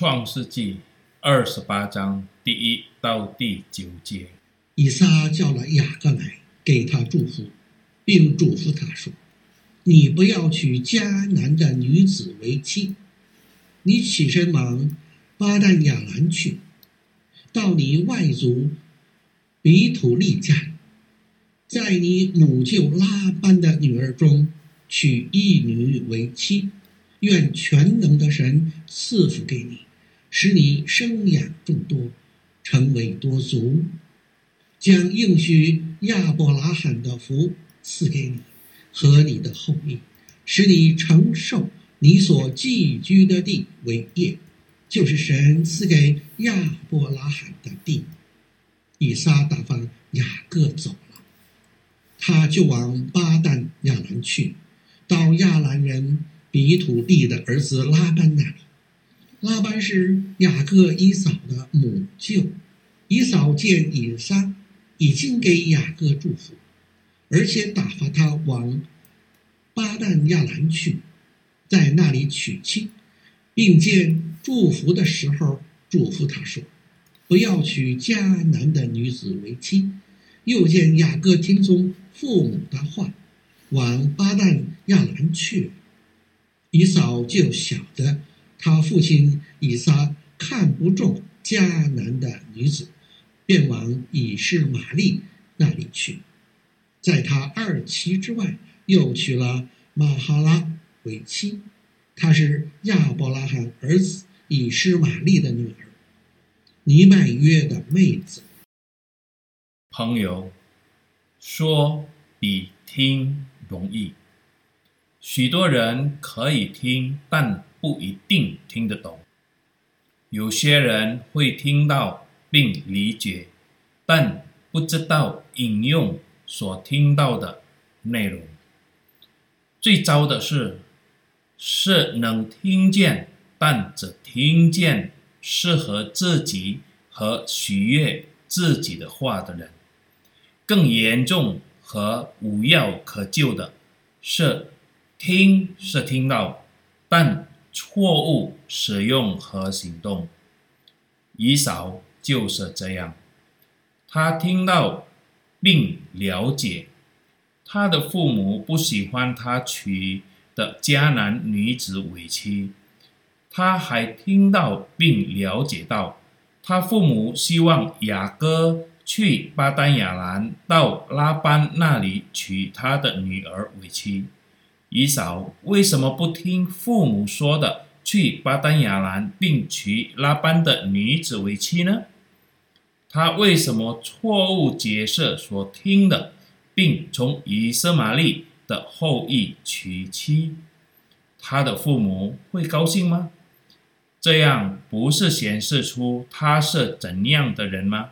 创世纪二十八章第一到第九节，以撒叫了雅各来，给他祝福，并嘱咐他说：“你不要娶迦南的女子为妻，你起身往巴旦亚兰去，到你外祖比土利家，在你母舅拉班的女儿中娶一女为妻。”愿全能的神赐福给你，使你生养众多，成为多族，将应许亚伯拉罕的福赐给你和你的后裔，使你承受你所寄居的地为业，就是神赐给亚伯拉罕的地。以撒打发雅各走了，他就往巴旦亚兰去，到亚兰人。比土地的儿子拉班那里，拉班是雅各以扫的母舅。以嫂见以撒已经给雅各祝福，而且打发他往巴旦亚兰去，在那里娶妻，并见祝福的时候嘱咐他说：“不要娶迦南的女子为妻。”又见雅各听从父母的话，往巴旦亚兰去了。以嫂就晓得他父亲以撒看不中迦南的女子，便往以实玛利那里去，在他二妻之外，又娶了玛哈拉为妻，她是亚伯拉罕儿子以实玛利的女儿，尼麦约的妹子。朋友，说比听容易。许多人可以听，但不一定听得懂。有些人会听到并理解，但不知道引用所听到的内容。最糟的是，是能听见，但只听见适合自己和取悦自己的话的人。更严重和无药可救的是，听是听到，但错误使用和行动。以扫就是这样，他听到并了解，他的父母不喜欢他娶的迦南女子为妻，他还听到并了解到，他父母希望雅各去巴丹亚兰到拉班那里娶他的女儿为妻。以扫为什么不听父母说的，去巴丹亚兰并娶拉班的女子为妻呢？他为什么错误解释所听的，并从以色玛利的后裔娶妻？他的父母会高兴吗？这样不是显示出他是怎样的人吗？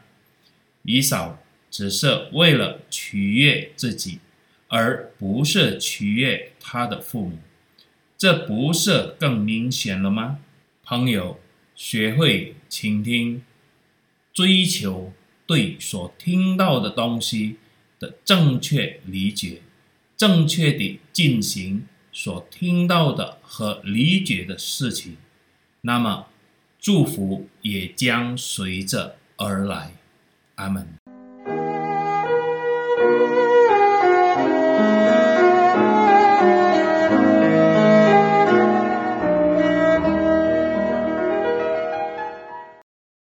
以扫只是为了取悦自己。而不是取悦他的父母，这不是更明显了吗？朋友，学会倾听，追求对所听到的东西的正确理解，正确地进行所听到的和理解的事情，那么祝福也将随着而来。阿门。